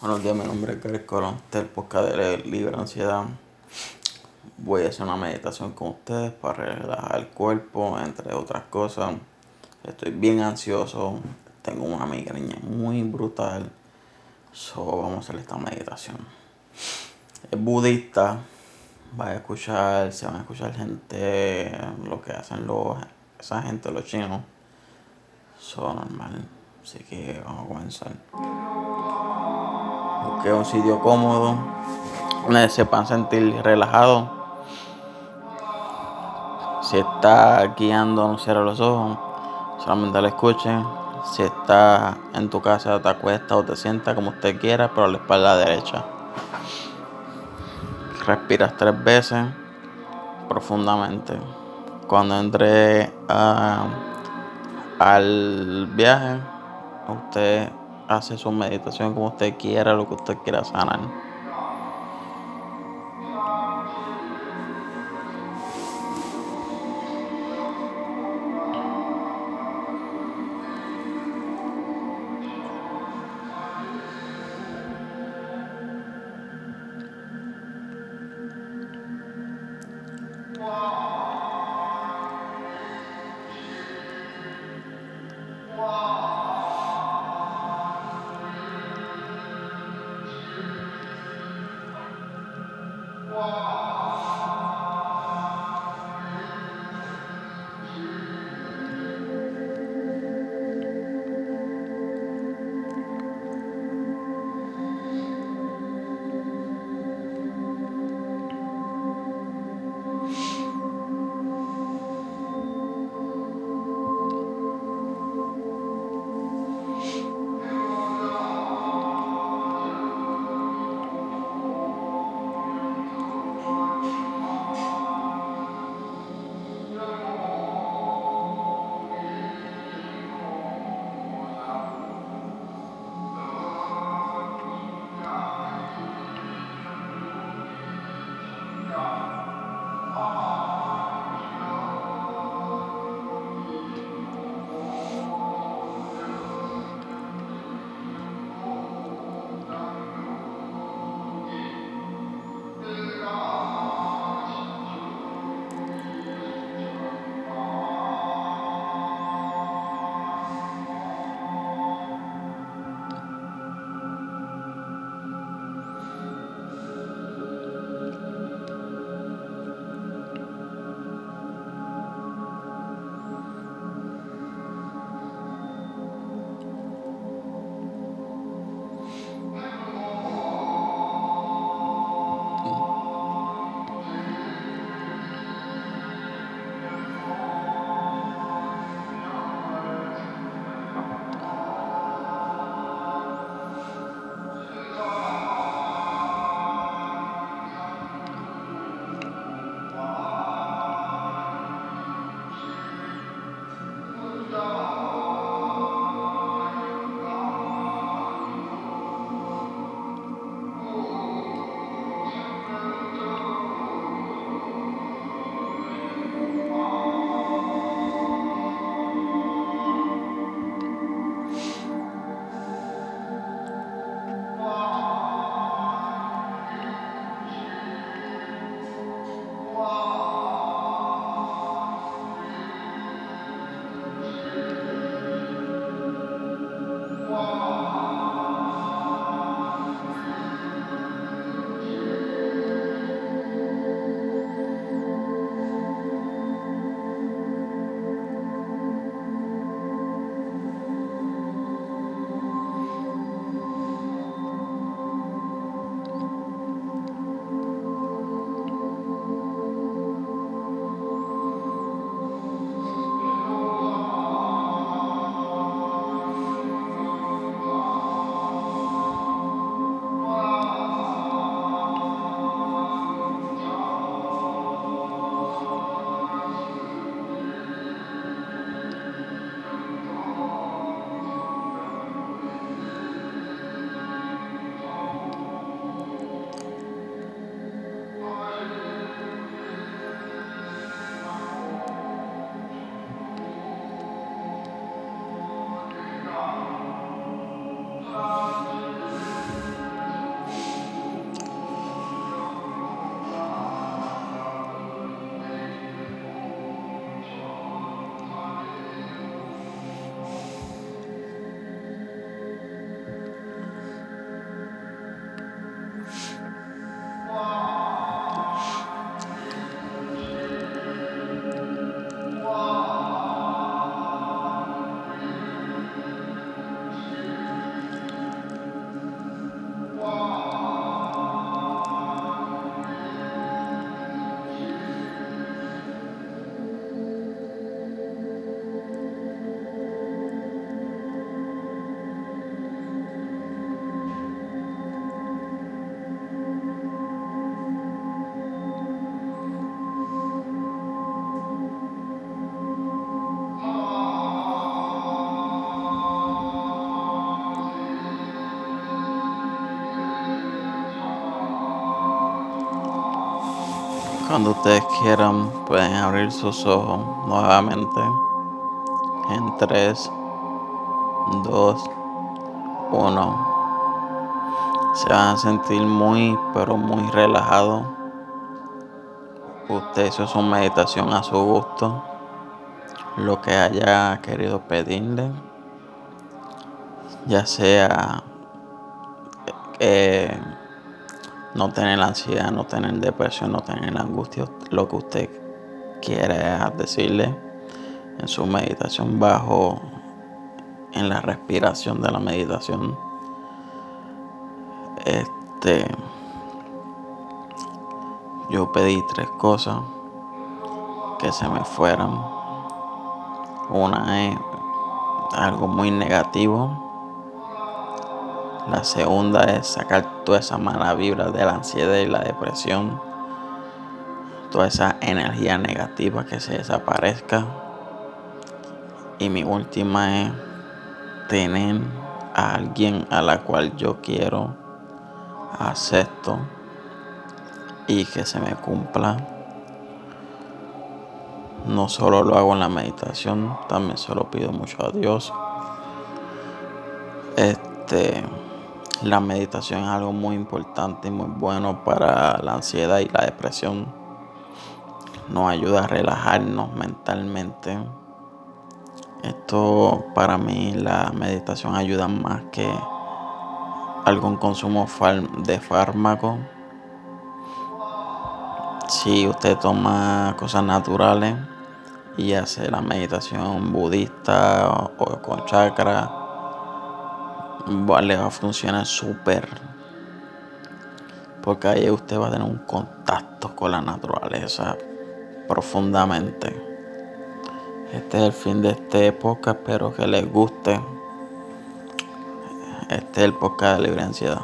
Buenos días, mi nombre es Gary Colón, este podcast Libre Ansiedad. Voy a hacer una meditación con ustedes para relajar el cuerpo, entre otras cosas. Estoy bien ansioso, tengo una migraña muy brutal. So, vamos a hacer esta meditación. Es budista, va a escuchar, se van a escuchar gente, lo que hacen los, esa gente, los chinos. Son normal, así que vamos a comenzar. Busque un sitio cómodo, donde sepan sentir relajado. Si está guiando, no cierre los ojos, solamente lo escuchen. Si está en tu casa, te acuesta o te sienta como usted quiera, pero a la espalda derecha. Respiras tres veces profundamente. Cuando entre al viaje, usted hace su meditación como usted quiera, lo que usted quiera sanar. Wow. Cuando ustedes quieran pueden abrir sus ojos nuevamente en 3, 2, 1. Se van a sentir muy pero muy relajados. Usted hizo su meditación a su gusto. Lo que haya querido pedirle. Ya sea eh, no tener ansiedad, no tener depresión, no tener angustia, lo que usted quiera decirle en su meditación bajo en la respiración de la meditación. Este yo pedí tres cosas que se me fueran. Una es algo muy negativo la segunda es sacar toda esa mala vibra de la ansiedad y la depresión. Toda esa energía negativa que se desaparezca. Y mi última es tener a alguien a la cual yo quiero, acepto y que se me cumpla. No solo lo hago en la meditación, también se lo pido mucho a Dios. Este la meditación es algo muy importante y muy bueno para la ansiedad y la depresión. Nos ayuda a relajarnos mentalmente. Esto para mí la meditación ayuda más que algún consumo de fármaco. Si usted toma cosas naturales y hace la meditación budista o con chakra, le va a funcionar súper. Porque ahí usted va a tener un contacto con la naturaleza profundamente. Este es el fin de esta época. Espero que les guste. Este es el podcast de libre ansiedad.